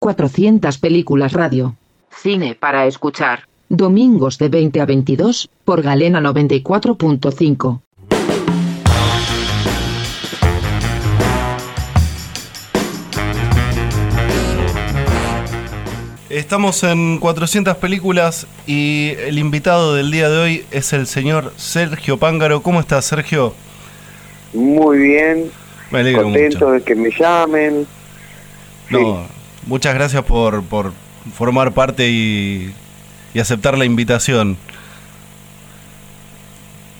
400 películas radio. Cine para escuchar. Domingos de 20 a 22, por Galena 94.5. Estamos en 400 películas y el invitado del día de hoy es el señor Sergio Pángaro. ¿Cómo estás, Sergio? Muy bien. Me alegro Contento mucho. de que me llamen. No, muchas gracias por, por formar parte y, y aceptar la invitación.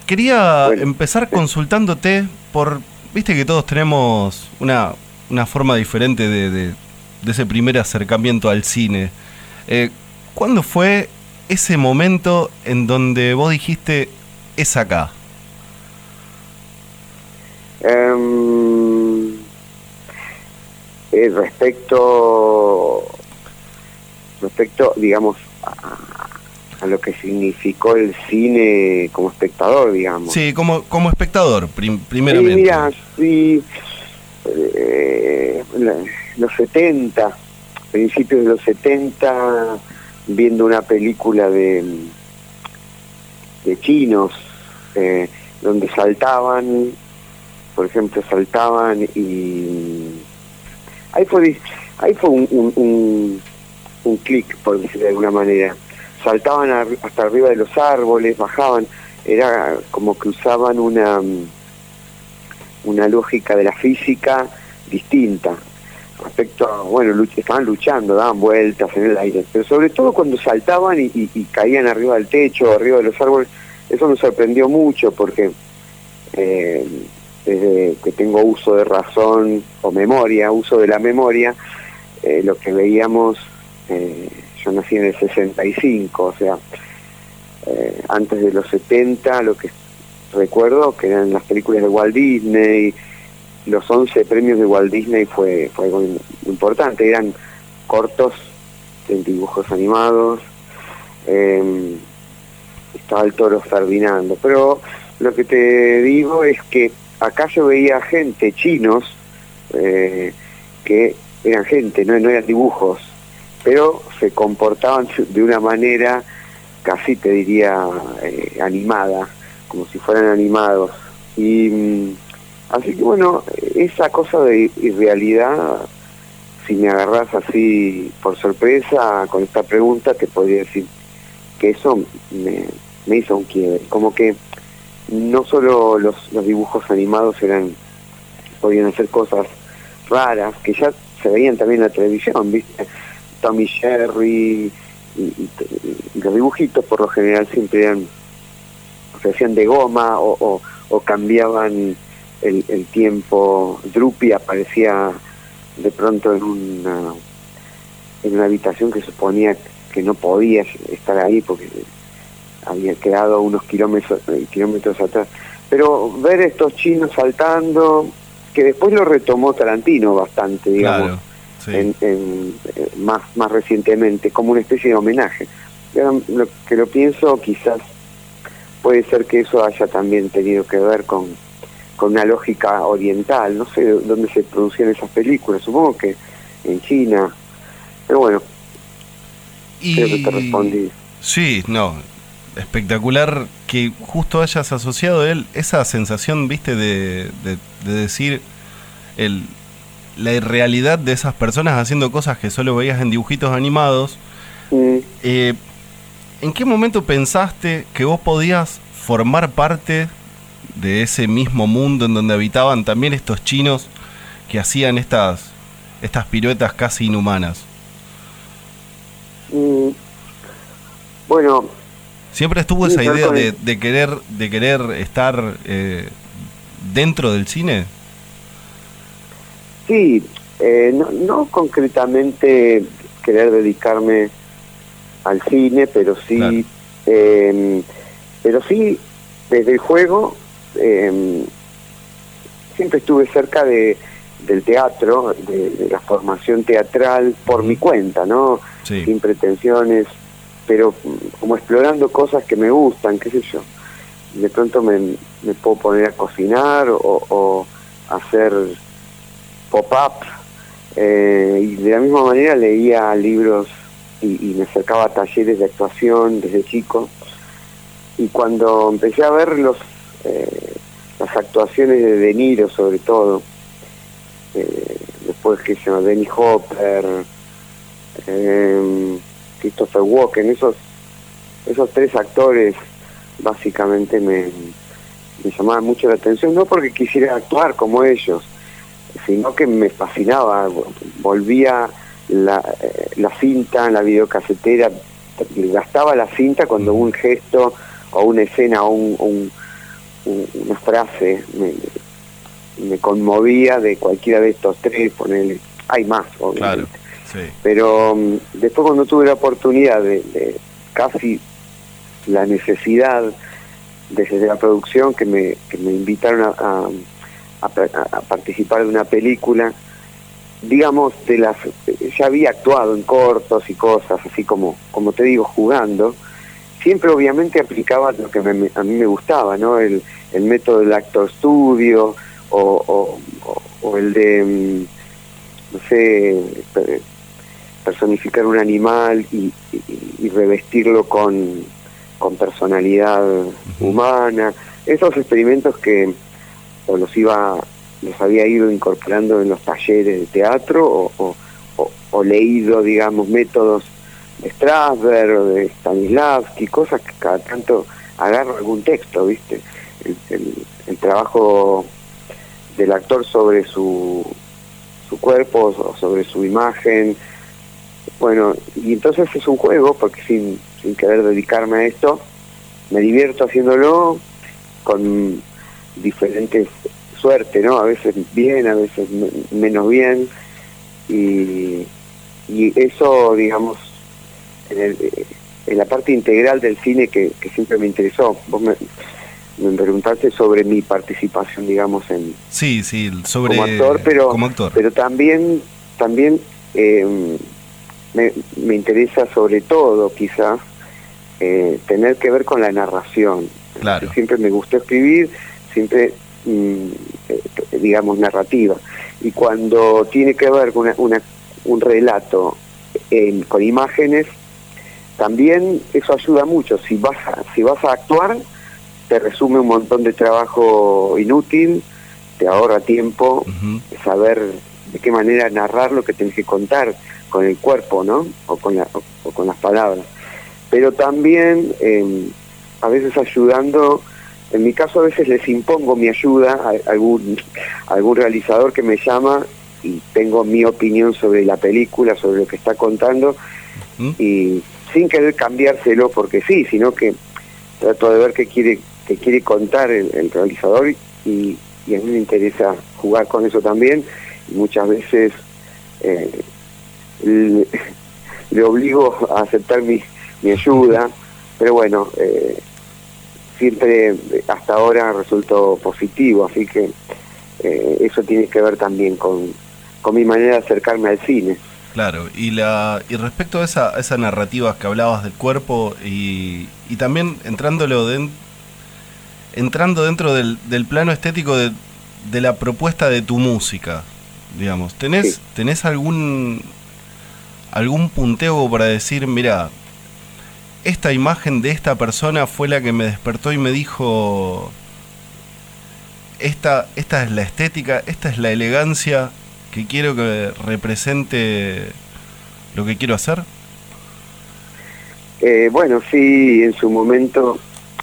Quería Bueno. empezar consultándote por, viste que todos tenemos una, una forma diferente de, de- de ese primer acercamiento al cine. Eh, ¿Cuándo fue ese momento en donde vos dijiste, es acá? Em, eh, respecto, respecto, digamos, a, a lo que significó el cine como espectador, digamos. Sí, como, como espectador, prim- Sí, primeramente. mira, sí, eh, los 70, principios de los 70, viendo una película de, de chinos, eh, donde saltaban, por ejemplo, saltaban y ahí fue, ahí fue un, un, un, clic, por decirlo de alguna manera. Saltaban ar- hasta arriba de los árboles, bajaban, era como que usaban una una lógica de la física distinta respecto a, bueno, luch- estaban luchando, daban vueltas en el aire, pero sobre todo cuando saltaban y, y- caían arriba del techo, arriba de los árboles, eso me sorprendió mucho porque eh, desde que tengo uso de razón o memoria, uso de la memoria, eh, lo que veíamos, eh, yo nací en el 65, o sea, eh, antes de los 70, lo que recuerdo que eran las películas de Walt Disney, los 11 premios de Walt Disney fue, fue algo im- importante, eran cortos en dibujos animados, eh, estaba el toro Ferdinando, pero lo que te digo es que acá yo veía gente, chinos, eh, que eran gente, no, no eran dibujos, pero se comportaban de una manera casi te diría eh, animada, como si fueran animados. Y mm, así que bueno, esa cosa de irrealidad, si me agarras así por sorpresa con esta pregunta, te podría decir que eso me, me hizo un quiebre. Como que no solo los, los dibujos animados eran podían hacer cosas raras, que ya se veían también en la televisión, ¿viste? Tommy Jerry y, los dibujitos por lo general siempre eran se hacían de goma o, o- cambiaban el, el tiempo. Drupi aparecía de pronto en una en una habitación que suponía que no podía estar ahí porque había quedado unos kilómetros eh, kilómetros atrás. Pero ver estos chinos saltando, que después lo retomó Tarantino bastante, digamos Claro, sí. en, en, eh, más más recientemente como una especie de homenaje Y ahora lo que lo pienso quizás puede ser que eso haya también tenido que ver con con una lógica oriental no sé dónde se producían esas películas supongo que en China pero bueno creo que te respondí Sí, no. Espectacular que justo hayas asociado él esa sensación, viste, de, de- de decir el, la irrealidad de esas personas haciendo cosas que solo veías en dibujitos animados. Mm, Eh, ¿En qué momento pensaste que vos podías formar parte de ese mismo mundo en donde habitaban también estos chinos que hacían estas, estas piruetas casi inhumanas? mm, bueno Siempre estuvo Sí, esa idea de, de querer de querer estar eh, dentro del cine. Sí, eh, no, no concretamente querer dedicarme al cine, pero sí, Claro. eh, pero sí desde el juego eh, siempre estuve cerca de del teatro, de, de la formación teatral por mi cuenta, ¿no? Sí. Sin pretensiones, pero como explorando cosas que me gustan, qué sé yo. De pronto me, puedo poner a cocinar o, hacer pop-up Eh, y de la misma manera leía libros y, me acercaba a talleres de actuación desde chico. Y cuando empecé a ver los, eh, las actuaciones de De Niro, sobre todo, eh, después que se llama Denny Hopper, Christopher Walken, esos, esos tres actores básicamente me, llamaban mucho la atención, no porque quisiera actuar como ellos, sino que me fascinaba, volvía la, eh, la cinta la videocasetera, gastaba la cinta cuando un gesto o una escena o un, una frase me, conmovía de cualquiera de estos tres, ponerle, hay más, obviamente. Pero mm, después cuando tuve la oportunidad de, casi la necesidad desde la producción que me, que me invitaron a, participar de una película, digamos, de las ya había actuado en cortos y cosas, así como, como te digo, jugando, siempre obviamente aplicaba lo que a mí me gustaba, ¿no? El, el método del actor studio o, o, el de, mm, no sé, personificar un animal y, revestirlo con, con personalidad humana, esos experimentos que o los iba los había ido incorporando en los talleres de teatro o, o, leído digamos métodos de Strasberg o de Stanislavski cosas que cada tanto agarro algún texto viste el, el, trabajo del actor sobre su su cuerpo o sobre su imagen bueno y entonces es un juego porque sin sin querer dedicarme a esto me divierto haciéndolo con diferentes suerte, ¿no? A veces bien, a veces menos bien. Y, y eso, digamos, en, en, la parte integral del cine que, siempre me interesó. Vos me, me, preguntaste sobre mi participación, digamos, en... Sí, sí, sobre... Como actor, pero, pero también, también eh, me, me interesa sobre todo, quizás, eh, tener que ver con la narración. Claro. Siempre me gustó escribir, siempre, mm, eh, digamos, narrativa. Y cuando tiene que ver con una, un relato con imágenes, también eso ayuda mucho. Si vas, a, si vas a actuar, te resume un montón de trabajo inútil, te ahorra tiempo, saber de qué manera narrar lo que tienes que contar con el cuerpo, ¿no? O con, o con las palabras. Pero también, eh, a veces ayudando en mi caso a veces les impongo mi ayuda a algún, algún realizador que me llama y tengo mi opinión sobre la película, sobre lo que está contando ¿Mm? y sin querer cambiárselo porque sí, sino que trato de ver qué quiere, qué quiere contar el, realizador y, a mí me interesa jugar con eso también y muchas veces eh, le, obligo a aceptar mi, mi ayuda, pero bueno, eh, siempre hasta ahora resultó positivo, así que eh, eso tiene que ver también con, con mi manera de acercarme al cine. Claro, y, la, y respecto a esa, esa narrativa que hablabas del cuerpo y, y también entrándolo entrando dentro del, del plano estético de, de, la propuesta de tu música, digamos, ¿tenés, ¿tenés algún, algún punteo para decir, mira, esta imagen de esta persona fue la que me despertó y me dijo, esta, esta es la estética, esta es la elegancia que quiero que represente lo que quiero hacer? Eh, bueno, sí, en su momento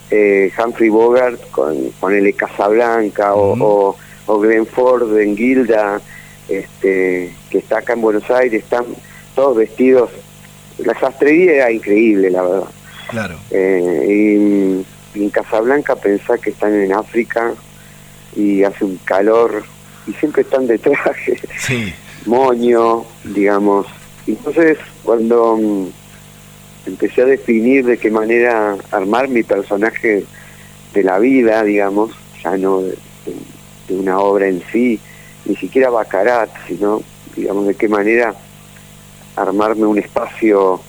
eh, Humphrey Bogart con, con el Casablanca o, o, Glenn Ford en Gilda, este, que está acá en Buenos Aires, están todos vestidos la sastrería era increíble, la verdad. Claro. Eh, y, en Casablanca pensá que están en África y hace un calor y siempre están de traje, sí. moño, digamos. Entonces, cuando mm, empecé a definir de qué manera armar mi personaje de la vida, digamos, ya no de, de una obra en sí, ni siquiera Bacarat, sino, digamos, de qué manera armarme un espacio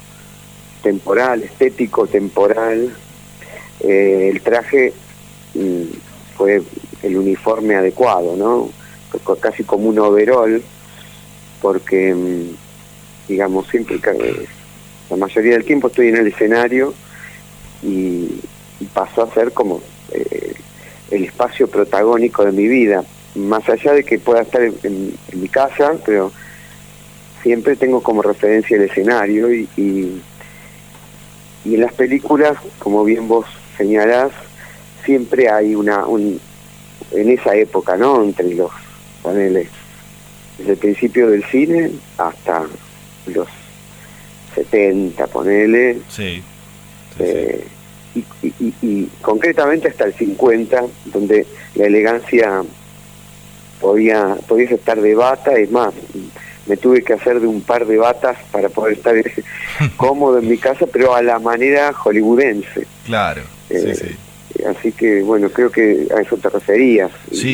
temporal, estético, temporal. Eh, el traje mm, fue el uniforme adecuado, ¿no? Casi como un overall. porque, mm, digamos, siempre, la mayoría del tiempo estoy en el escenario y, pasó a ser como eh, el espacio protagónico de mi vida, más allá de que pueda estar en, mi casa, pero siempre tengo como referencia el escenario y, y, en las películas, como bien vos señalás, siempre hay una, un, en esa época, ¿no? Entre los, paneles desde el principio del cine hasta los 70, ponele. Sí. Eh, y, concretamente hasta el 50, donde la elegancia podía, podía estar de bata, es más, me tuve que hacer de un par de batas para poder estar cómodo en mi casa, pero a la manera hollywoodense. Claro, eh, sí. Así que, bueno, creo que a eso te referías.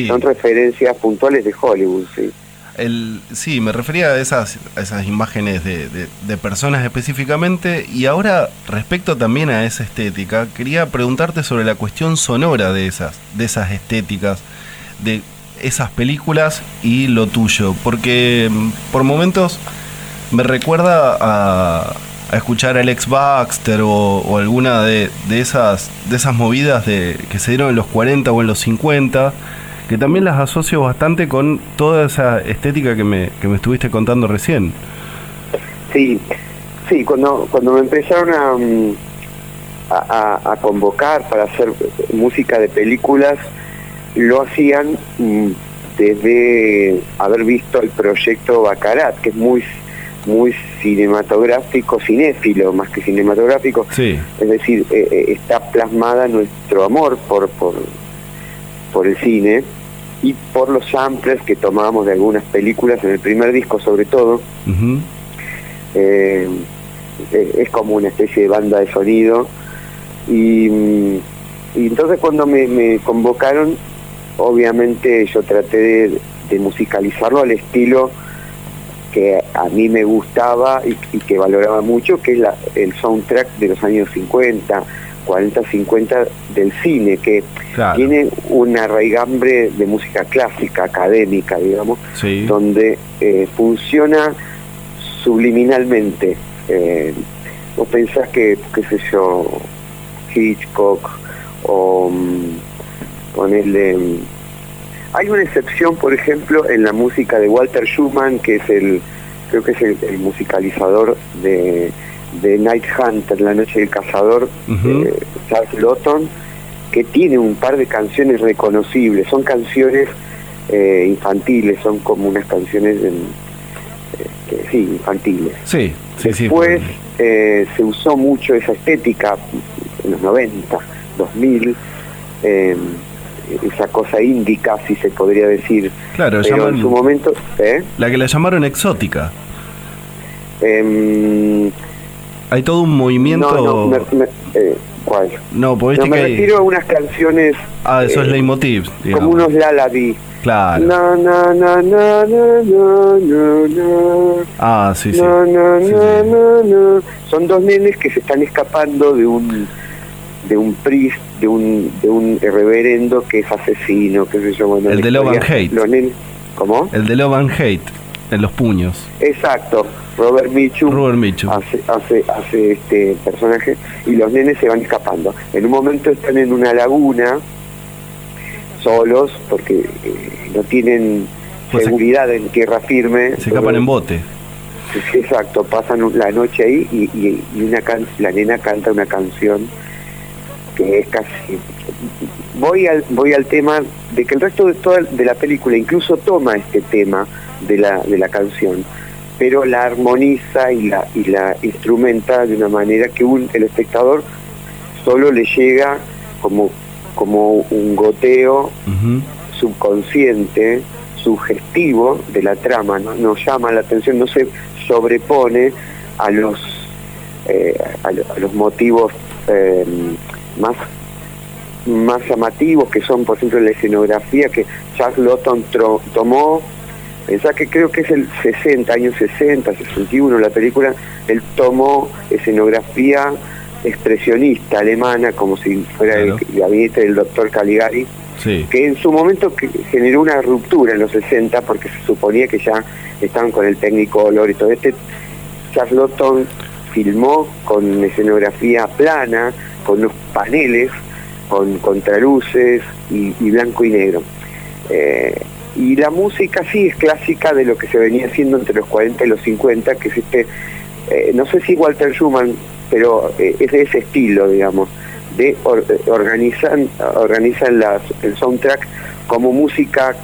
Son referencias puntuales de Hollywood, sí. El, sí, me refería a esas, esas imágenes de, de, personas específicamente y ahora respecto también a esa estética, quería preguntarte sobre la cuestión sonora de esas, de esas estéticas, de esas películas y lo tuyo, porque mm, por momentos me recuerda a, a escuchar a Alex Baxter o, alguna de, esas, de esas movidas de, que se dieron en los 40 o en los 50 que también las asocio bastante con toda esa estética que me, que me estuviste contando recién. Sí, sí, cuando, cuando me empezaron mm, a, a, convocar para hacer música de películas, lo hacían mm, desde haber visto el proyecto Bacarat, que es muy muy cinematográfico, cinéfilo más que cinematográfico. Sí. Es decir, eh, eh, está plasmada nuestro amor por, por, por el cine y por los samples que tomábamos de algunas películas en el primer disco sobre todo. Eh, eh, es como una especie de banda de sonido y, entonces cuando me, convocaron obviamente yo traté de, musicalizarlo al estilo que a mí me gustaba y, que valoraba mucho, que es la, el soundtrack de los años 50, 40, 50 del cine, que tiene una raigambre de música clásica, académica, digamos, donde eh, funciona subliminalmente. Eh, vos pensás que, qué sé yo, Hitchcock o mm, ponerle... Mm, hay una excepción, por ejemplo, en la música de Walter Schumann, que es el, creo que es el musicalizador de de Night Hunter, La Noche del Cazador, Charles Lawton, que tiene un par de canciones reconocibles, son canciones eh, infantiles, son como unas canciones este, sí, infantiles. Sí, sí, Después eh, se usó mucho esa estética en los 90, 2000, eh, esa cosa índica, si se podría decir. Claro, pero en su momento... ¿eh? La que la llamaron exótica. Eh, hay todo un movimiento. No, no, eh, ¿Cuál? No, no, me refiero a unas canciones. Ah, eso es eh, leitmotiv. Como unos Lalabi. Claro. Na, na, na, na, ah, sí, sí. Son dos nenes que se están escapando de un de un priest, de un de un reverendo que es asesino, qué sé yo. Bueno, el de Love and Hate. Los nenes, ¿Cómo? El de Love and Hate, en los puños. Exacto. Robert Mitchum, Hace, hace, hace este personaje y los nenes se van escapando. En un momento están en una laguna solos porque eh, no tienen pues seguridad en tierra firme. Se escapan en bote. exacto, pasan la noche ahí y, y, una la nena canta una canción que es casi voy al voy al tema de que el resto de toda de la película incluso toma este tema de la de la canción pero la armoniza y la, y la instrumenta de una manera que un, el espectador solo le llega como, como un goteo subconsciente, sugestivo de la trama, ¿no? nos llama la atención, no se sobrepone a los, eh, a, los motivos eh, más más llamativos que son por ejemplo la escenografía que Charles Lawton tomó Pensá que creo que es el 60, años 60, 61 la película, él tomó escenografía expresionista alemana, como si fuera el gabinete del doctor Caligari, que en su momento generó una ruptura en los 60 porque se suponía que ya estaban con el técnico olor y todo. Este Charlotton filmó con escenografía plana, con unos paneles, con contraluces y, blanco y negro. Eh, y la música sí es clásica de lo que se venía haciendo entre los 40 y los 50, que es este, eh, no sé si Walter Schumann, pero eh, es de ese estilo, digamos, de organizan, organizan las, el soundtrack como música,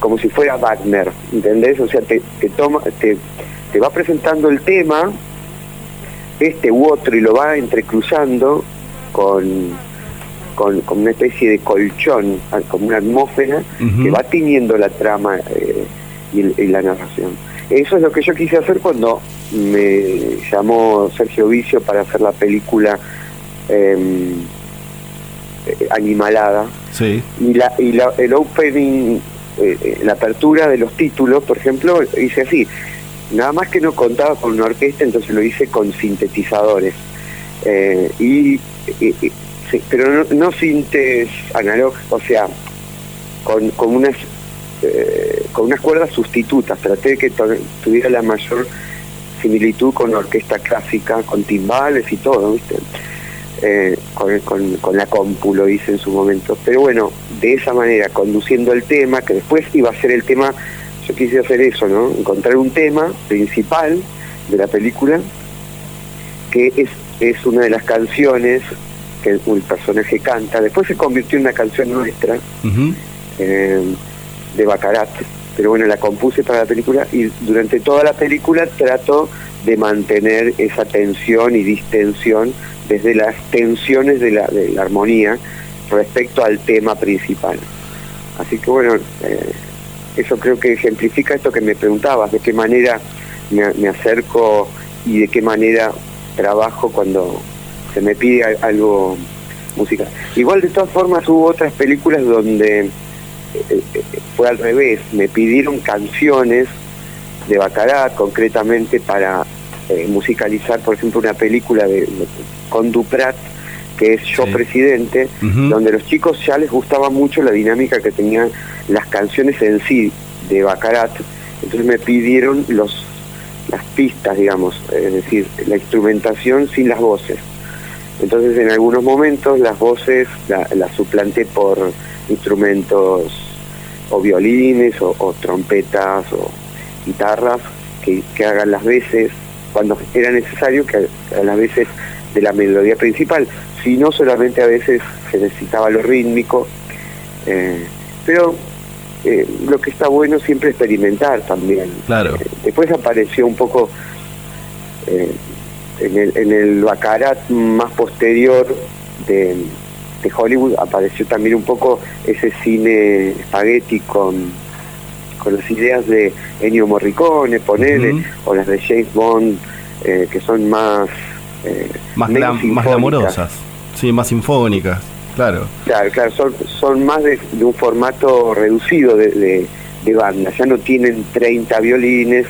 como si fuera Wagner, ¿entendés? O sea, te, toma, te, te va presentando el tema, este u otro, y lo va entrecruzando con con, una especie de colchón, ah, como una atmósfera que va tiñendo la trama eh, y, la narración. Eso es lo que yo quise hacer cuando me llamó Sergio Vicio para hacer la película em, eh, Animalada. Sí. Y, la, y la, el opening, eh, la apertura de los títulos, por ejemplo, hice así. Nada más que no contaba con una orquesta, entonces lo hice con sintetizadores. y, pero no, sintes analog, o sea, con, unas eh, con unas cuerdas sustitutas. Traté de que tuviera la mayor similitud con orquesta clásica, con timbales y todo, ¿viste? Eh, con, la compu lo hice en su momento. Pero bueno, de esa manera, conduciendo el tema, que después iba a ser el tema, yo quise hacer eso, ¿no? Encontrar un tema principal de la película, que es, es una de las canciones que el personaje canta. Después se convirtió en una canción nuestra eh, de Bacarat, pero bueno, la compuse para la película y durante toda la película trato de mantener esa tensión y distensión desde las tensiones de la, de la armonía respecto al tema principal. Así que bueno, eh, eso creo que ejemplifica esto que me preguntabas, de qué manera me, me acerco y de qué manera trabajo cuando se me pide algo musical. Igual de todas formas hubo otras películas donde eh, eh, fue al revés, me pidieron canciones de Bacarat concretamente para eh, musicalizar, por ejemplo, una película de, con Duprat que es Yo Presidente, donde los chicos ya les gustaba mucho la dinámica que tenían las canciones en sí de Bacarat, entonces me pidieron los las pistas, digamos, es decir, la instrumentación sin las voces. Entonces en algunos momentos las voces las la suplanté por instrumentos o violines o, trompetas o guitarras que, hagan las veces cuando era necesario que a las veces de la melodía principal, si no solamente a veces se necesitaba lo rítmico, eh, pero eh, lo que está bueno siempre experimentar también. Claro. Eh, después apareció un poco en el, en el Bacarat más posterior de, Hollywood apareció también un poco ese cine espagueti con, con las ideas de Ennio Morricone, ponele, o las de James Bond, eh, que son más... Eh, más, más glamorosas, sí, más sinfónicas, claro. Claro, claro, son, son más de, un formato reducido de, de, de banda, ya no tienen 30 violines,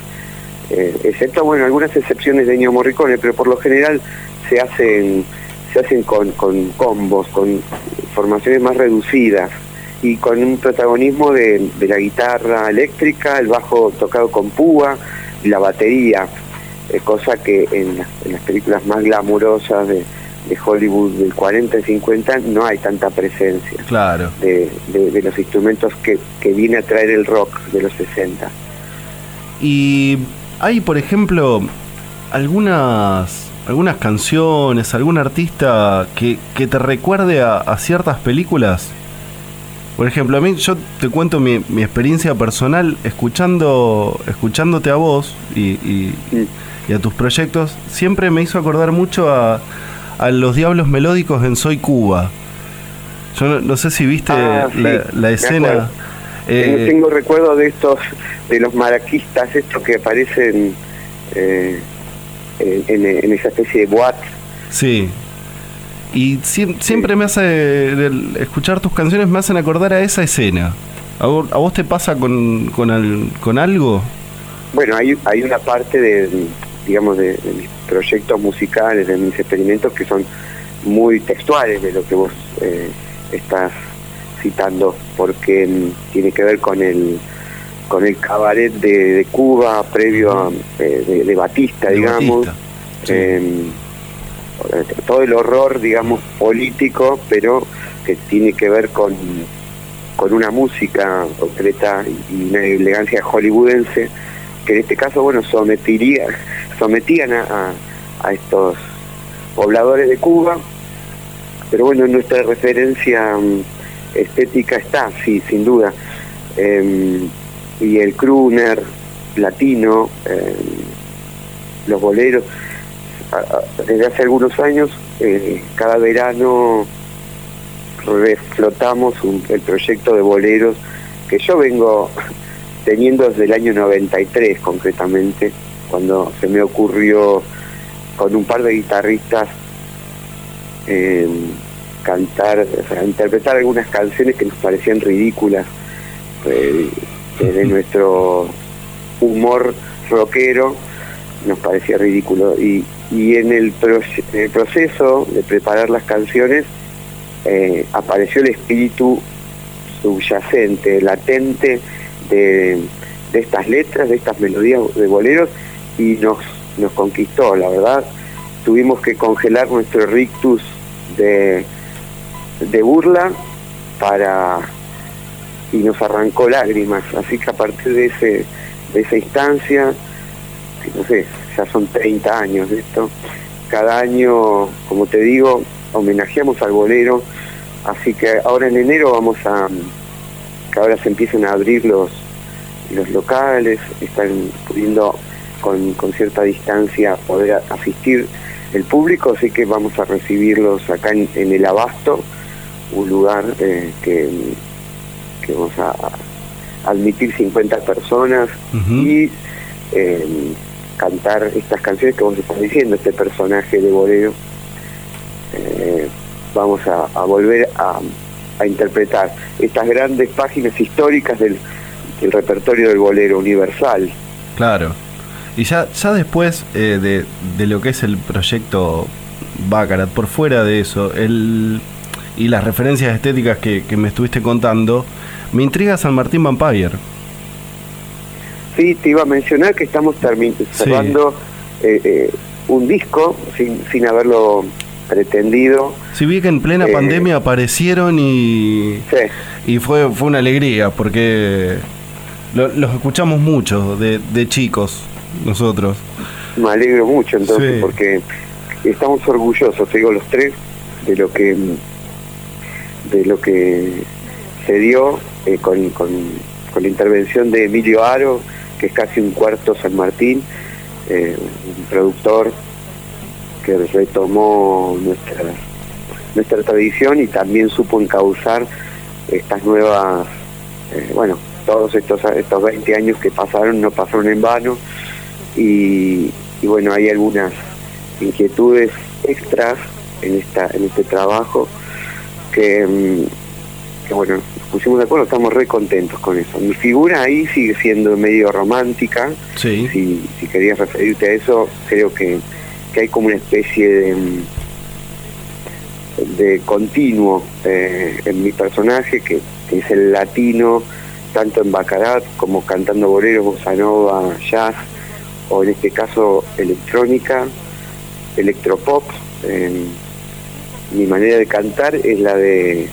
eh, excepto bueno algunas excepciones de Ennio Morricone, pero por lo general se hacen se hacen con, con combos, con formaciones más reducidas y con un protagonismo de, la guitarra eléctrica, el bajo tocado con púa la batería, eh, cosa que en las, películas más glamurosas de, Hollywood del 40 y 50 no hay tanta presencia claro. de, de, los instrumentos que, que viene a traer el rock de los 60. Y hay, por ejemplo, algunas algunas canciones, algún artista que, que te recuerde a, ciertas películas. Por ejemplo, a mí yo te cuento mi, mi experiencia personal escuchando escuchándote a vos y, y, a tus proyectos, siempre me hizo acordar mucho a, a los Diablos Melódicos en Soy Cuba. Yo no, sé si viste ah, la, escena. Eh, tengo recuerdo de estos de los maraquistas, estos que aparecen eh, en, esa especie de boat. Sí. Y siempre me hace, escuchar tus canciones me hacen acordar a esa escena. ¿A vos, te pasa con, con, con, algo? Bueno, hay, hay una parte de, digamos, de, mis proyectos musicales, de mis experimentos que son muy textuales de lo que vos eh, estás citando, porque mm, tiene que ver con el con el cabaret de, Cuba previo a, eh, de, Batista, digamos. Em, todo el horror, digamos, político, pero que tiene que ver con, con una música concreta y una elegancia hollywoodense, que en este caso, bueno, sometería, sometían a, a estos pobladores de Cuba, pero bueno, nuestra referencia mm, estética está, sí, sin duda. Em, y el crooner latino, em, los boleros, desde hace algunos años, eh, cada verano reflotamos el proyecto de boleros que yo vengo teniendo desde el año 93 concretamente, cuando se me ocurrió con un par de guitarristas eh, cantar, o sea, interpretar algunas canciones que nos parecían ridículas eh, desde nuestro humor rockero nos parecía ridículo. Y, y en, el proceso de preparar las canciones eh, apareció el espíritu subyacente, latente de, estas letras, de estas melodías de boleros y nos, nos conquistó, la verdad. Tuvimos que congelar nuestro rictus de, de burla para y nos arrancó lágrimas así que a partir de ese de esa instancia no sé ya son 30 años de esto cada año como te digo homenajeamos al bolero así que ahora en enero vamos a que ahora se empiezan a abrir los los locales están pudiendo con, con cierta distancia poder asistir el público, así que vamos a recibirlos acá en, el Abasto, un lugar eh, que, que, vamos a, admitir 50 personas y eh, cantar estas canciones que vos estás diciendo, este personaje de bolero. Eh, vamos a, volver a, a, interpretar estas grandes páginas históricas del, del repertorio del bolero universal. Claro. Y ya, ya después eh, de, de, lo que es el proyecto Baccarat, por fuera de eso, el, y las referencias estéticas que, me estuviste contando, me intriga San Martín Vampire. Sí, te iba a mencionar que estamos cerrando eh, eh, un disco sin, sin haberlo pretendido. Sí, vi que en plena pandemia aparecieron y, y fue, fue una alegría porque los escuchamos mucho de, de chicos nosotros. Me alegro mucho entonces porque estamos orgullosos, digo los tres, de lo que de lo que se dio eh, con, con, la intervención de Emilio Aro, que es casi un cuarto San Martín, eh, un productor que retomó nuestra nuestra tradición y también supo encauzar estas nuevas, eh, bueno, todos estos estos 20 años que pasaron no pasaron en vano y, bueno, hay algunas inquietudes extras en esta en este trabajo que, mm, que bueno, pusimos de acuerdo, estamos re contentos con eso. Mi figura ahí sigue siendo medio romántica, sí. si, si querías referirte a eso, creo que, que hay como una especie de, de continuo eh, en mi personaje, que, que, es el latino, tanto en Bacarat como cantando bolero, bossa nova, jazz, o en este caso electrónica, electropop. mi manera de cantar es la de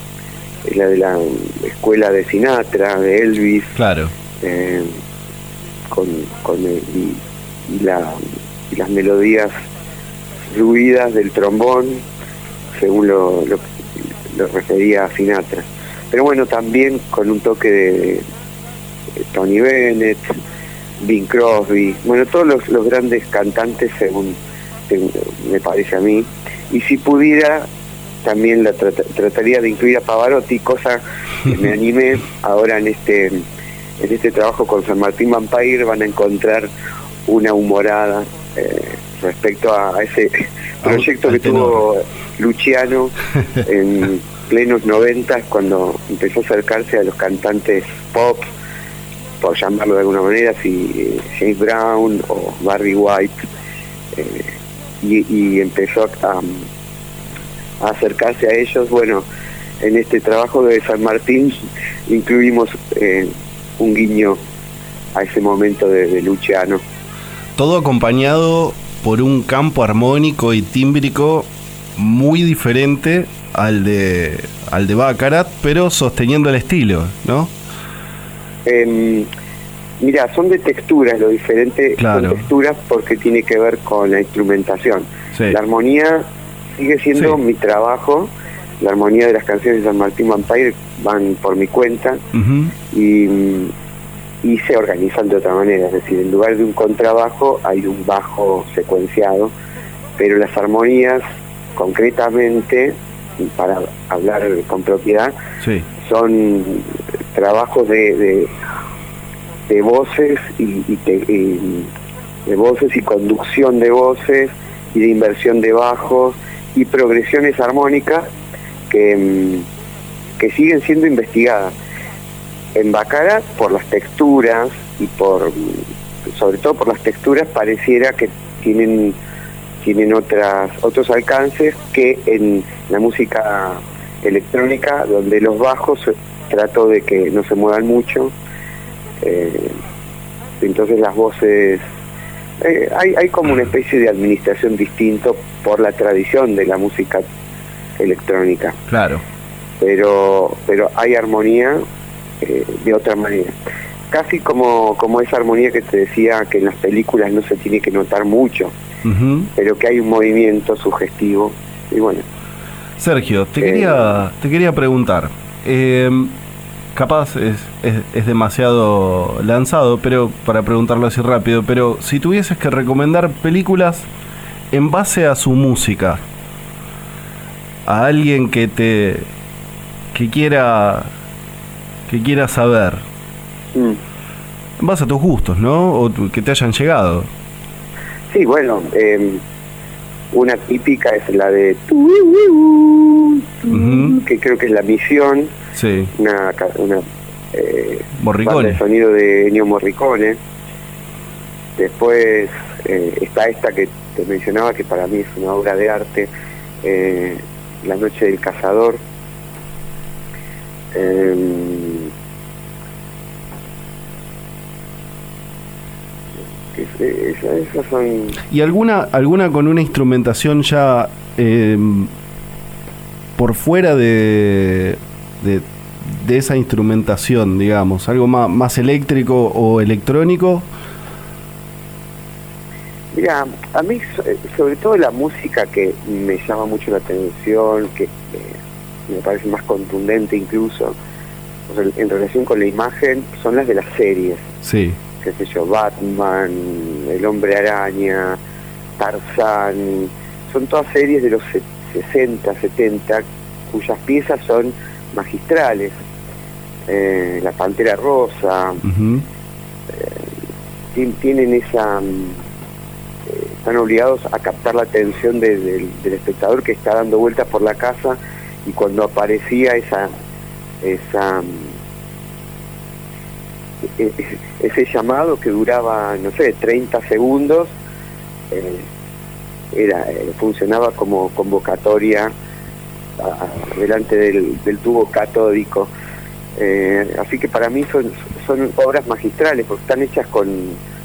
la de la escuela de Sinatra, de Elvis, claro, eh, con, con y, la, y las melodías fluidas del trombón, según lo, lo, refería a Sinatra. Pero bueno, también con un toque de Tony Bennett, Bing Crosby, bueno, todos los, grandes cantantes según, me parece a mí. Y si pudiera, también la trataría de incluir a Pavarotti, cosa que me animé ahora en este en este trabajo con San Martín Vampire van a encontrar una humorada eh, respecto a, ese proyecto que tuvo Luciano en plenos noventas cuando empezó a acercarse a los cantantes pop por llamarlo de alguna manera, si eh, James Brown o Barry White, eh, y, empezó a, acercarse a ellos, bueno, en este trabajo de San Martín incluimos eh, un guiño a ese momento de, Luciano. Todo acompañado por un campo armónico y tímbrico muy diferente al de al de Baccarat, pero sosteniendo el estilo, ¿no? Em, mira, son de texturas, lo diferente son texturas porque tiene que ver con la instrumentación. La armonía sigue siendo mi trabajo, la armonía de las canciones de San Martín Vampire van por mi cuenta y, y se organizan de otra manera, es decir, en lugar de un contrabajo hay un bajo secuenciado, pero las armonías concretamente, para hablar con propiedad, son trabajos de, de, voces y, de voces y conducción de voces y de inversión de bajos y progresiones armónicas que, mm, que siguen siendo investigadas. En Bacara, por las texturas y por, sobre todo por las texturas, pareciera que tienen, tienen otras, otros alcances que en la música electrónica, donde los bajos trato de que no se muevan mucho. Eh, entonces las voces eh, hay, hay como una especie de administración distinto por la tradición de la música electrónica. Claro. Pero, pero hay armonía eh, de otra manera. Casi como, como esa armonía que te decía que en las películas no se tiene que notar mucho, pero que hay un movimiento sugestivo. Y bueno. Sergio, te, quería, te quería preguntar. Eh, capaz es, es, demasiado lanzado, pero para preguntarlo así rápido, pero si tuvieses que recomendar películas en base a su música, a alguien que te que quiera que quiera saber, mm. en base a tus gustos, ¿no? O que te hayan llegado. Sí, bueno, em, una típica es la de que creo que es la misión sí. una, una eh, de sonido de Ennio Morricone. Después eh, está esta que te mencionaba, que para mí es una obra de arte, eh, La Noche del Cazador. Em, esas son... ¿Y alguna, alguna con una instrumentación ya em, por fuera de, de, esa instrumentación, digamos? ¿Algo más, más eléctrico o electrónico? Mira, a mí sobre todo la música que me llama mucho la atención, que me parece más contundente incluso, en relación con la imagen, son las de las series. Sí. Qué sé yo, Batman, El Hombre Araña, Tarzán, son todas series de los 60, 70, cuyas piezas son magistrales. Eh, la Pantera Rosa, eh, tienen esa... Eh, están obligados a captar la atención del espectador que está dando vueltas por la casa y cuando aparecía esa esa e, ese llamado que duraba no sé 30 segundos era funcionaba como convocatoria delante del, tubo catódico. Eh, así que para mí son, son obras magistrales porque están hechas con,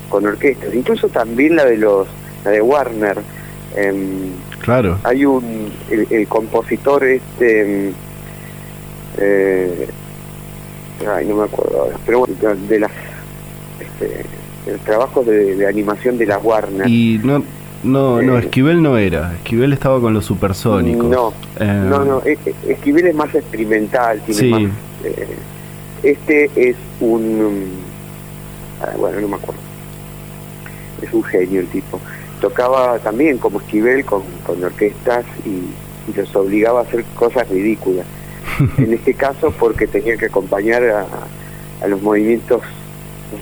con orquestas. Incluso también la de los la de Warner. Em, claro. Hay un el, compositor este em, eh, ay no me acuerdo ahora, pero bueno, de las este, los trabajos de, de animación de la Warner. Y no no, no, eh, Esquivel no era. Esquivel estaba con los supersónicos. No, eh, no, no. Esquivel es más experimental. Tiene más, eh, este es un. Ah, bueno, no me acuerdo. Es un genio el tipo. Tocaba también como Esquivel con, con orquestas y, los obligaba a hacer cosas ridículas. en este caso, porque tenía que acompañar a, a los movimientos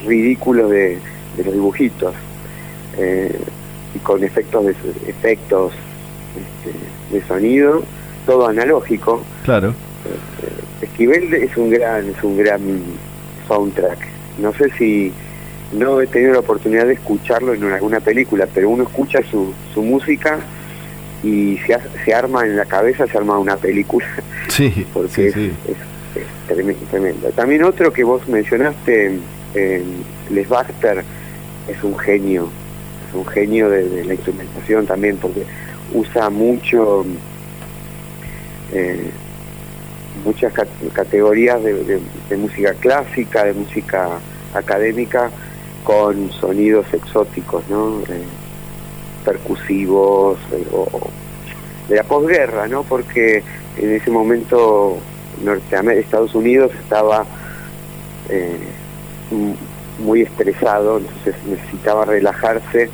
ridículos de, de los dibujitos. Eh, y con efectos de efectos este, de sonido, todo analógico. Claro. Eh, Esquivel es un gran, es un gran soundtrack. No sé si no he tenido la oportunidad de escucharlo en alguna película, pero uno escucha su, su música y se, se arma en la cabeza, se arma una película. Sí, porque sí, es, tremendo, También otro que vos mencionaste, eh, Les Baxter, es un genio, es un genio de, la instrumentación también, porque usa mucho, eh, muchas categorías de, música clásica, de música académica, con sonidos exóticos, ¿no? Eh, percusivos, o, de la posguerra, ¿no? Porque en ese momento Norteamérica, Estados Unidos estaba eh, muy estresado, entonces necesitaba relajarse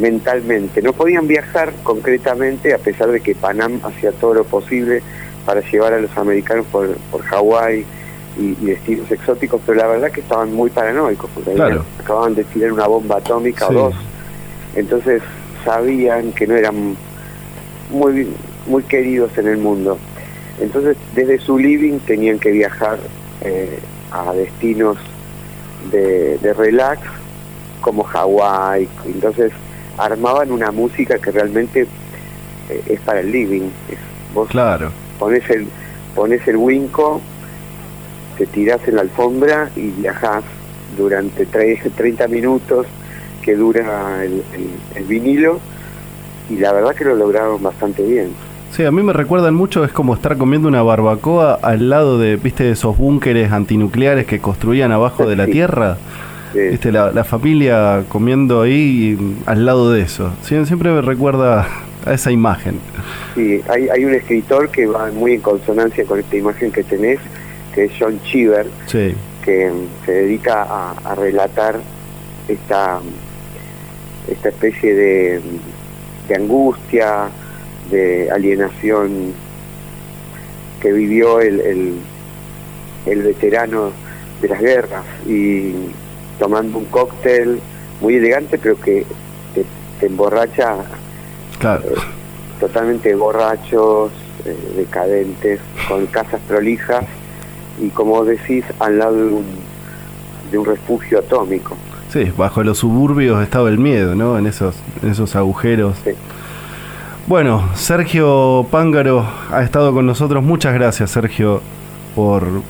mentalmente. No podían viajar concretamente, a pesar de que Panam hacía todo lo posible para llevar a los americanos por, por Hawái y, destinos exóticos, pero la verdad que estaban muy paranoicos, porque acababan de tirar una bomba atómica o dos. Entonces sabían que no eran muy, muy queridos en el mundo. Entonces, desde su living tenían que viajar eh, a destinos de, relax como Hawái. Entonces, armaban una música que realmente eh, es para el living. vos claro. pones el, pones el winco, te tirás en la alfombra y viajás durante 30 minutos que dura el vinilo y la verdad que lo lograron bastante bien. Sí, a mí me recuerdan mucho, es como estar comiendo una barbacoa al lado de, viste, esos búnkeres antinucleares que construían abajo de la tierra. Viste, la, familia comiendo ahí al lado de eso. siempre me recuerda a esa imagen. Sí, hay, hay un escritor que va muy en consonancia con esta imagen que tenés, que es John Cheever, que se dedica a, a relatar esta, esta especie de de angustia, de alienación que vivió el, el, veterano de las guerras y tomando un cóctel muy elegante pero que te, emborracha claro. Eh, totalmente borrachos, eh, decadentes, con casas prolijas y como decís al lado de un, de un refugio atómico. Sí, bajo los suburbios estaba el miedo, ¿no? En esos, en esos agujeros. Bueno, Sergio Pángaro ha estado con nosotros. Muchas gracias, Sergio, por,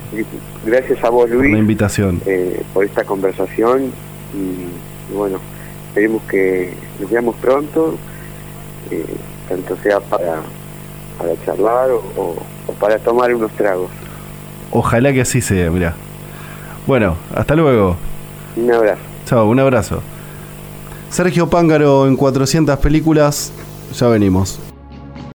gracias a vos, Luis, la invitación. Eh, por esta conversación. Y, bueno, esperemos que nos veamos pronto, eh, tanto sea para, para charlar o, o para tomar unos tragos. Ojalá que así sea, mira. Bueno, hasta luego. Un abrazo. Chao, un abrazo. Sergio Pángaro en 400 películas. Ya venimos.